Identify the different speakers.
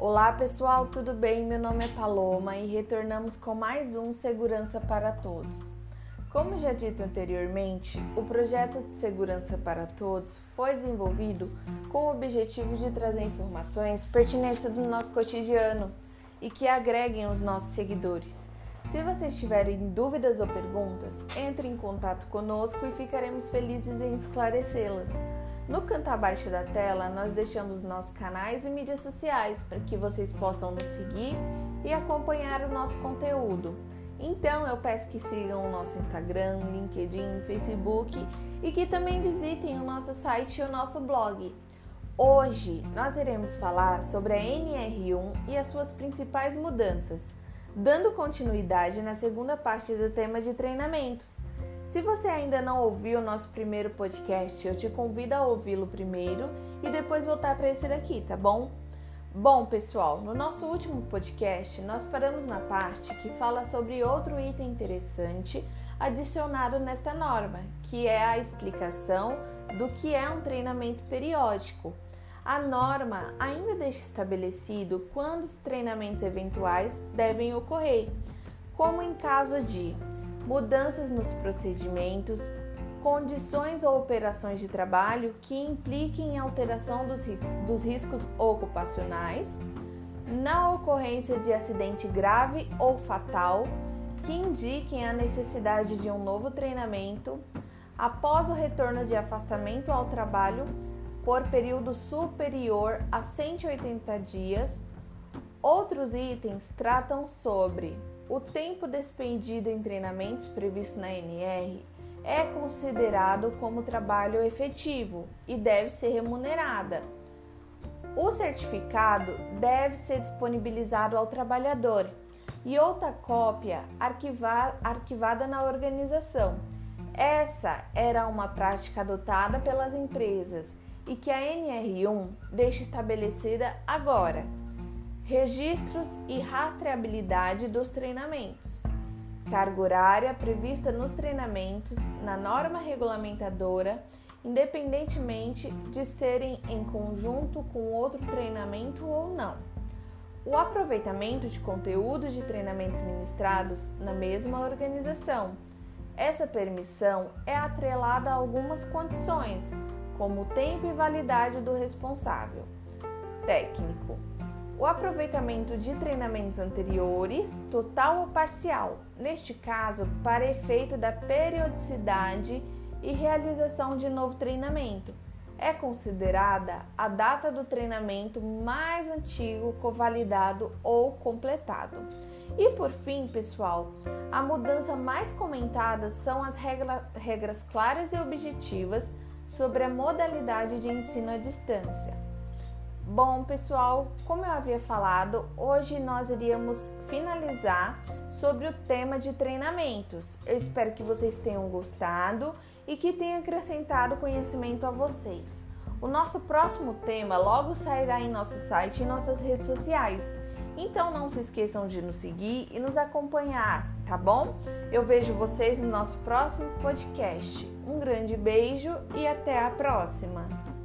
Speaker 1: Olá pessoal, tudo bem? Meu nome é Paloma e retornamos com mais um Segurança para Todos. Como já dito anteriormente, o projeto de Segurança para Todos foi desenvolvido com o objetivo de trazer informações pertinentes do nosso cotidiano e que agreguem os nossos seguidores. Se vocês tiverem dúvidas ou perguntas, entre em contato conosco e ficaremos felizes em esclarecê-las. No canto abaixo da tela, nós deixamos nossos canais e mídias sociais para que vocês possam nos seguir e acompanhar o nosso conteúdo. Então, eu peço que sigam o nosso Instagram, LinkedIn, Facebook e que também visitem o nosso site e o nosso blog. Hoje, nós iremos falar sobre a NR1 e as suas principais mudanças, dando continuidade na segunda parte do tema de treinamentos. Se você ainda não ouviu o nosso primeiro podcast, eu te convido a ouvi-lo primeiro e depois voltar para esse daqui, tá bom? Bom, pessoal, no nosso último podcast nós paramos na parte que fala sobre outro item interessante adicionado nesta norma, que é a explicação do que é um treinamento periódico. A norma ainda deixa estabelecido quando os treinamentos eventuais devem ocorrer, como em caso de mudanças nos procedimentos, condições ou operações de trabalho que impliquem alteração dos, dos riscos ocupacionais, na ocorrência de acidente grave ou fatal que indiquem a necessidade de um novo treinamento, após o retorno de afastamento ao trabalho por período superior a 180 dias. Outros itens tratam sobre o tempo despendido em treinamentos previsto na NR é considerado como trabalho efetivo e deve ser remunerada. O certificado deve ser disponibilizado ao trabalhador e outra cópia arquivada na organização. Essa era uma prática adotada pelas empresas e que a NR1 deixa estabelecida agora registros e rastreabilidade dos treinamentos, carga horária prevista nos treinamentos na norma regulamentadora, independentemente de serem em conjunto com outro treinamento ou não. O aproveitamento de conteúdos de treinamentos ministrados na mesma organização. Essa permissão é atrelada a algumas condições, como o tempo e validade do responsável técnico o aproveitamento de treinamentos anteriores, total ou parcial, neste caso, para efeito da periodicidade e realização de novo treinamento. É considerada a data do treinamento mais antigo convalidado ou completado. E por fim, pessoal, a mudança mais comentada são as regra, regras claras e objetivas sobre a modalidade de ensino à distância. Bom, pessoal, como eu havia falado, hoje nós iríamos finalizar sobre o tema de treinamentos. Eu espero que vocês tenham gostado e que tenha acrescentado conhecimento a vocês. O nosso próximo tema logo sairá em nosso site e nossas redes sociais. Então não se esqueçam de nos seguir e nos acompanhar, tá bom? Eu vejo vocês no nosso próximo podcast. Um grande beijo e até a próxima!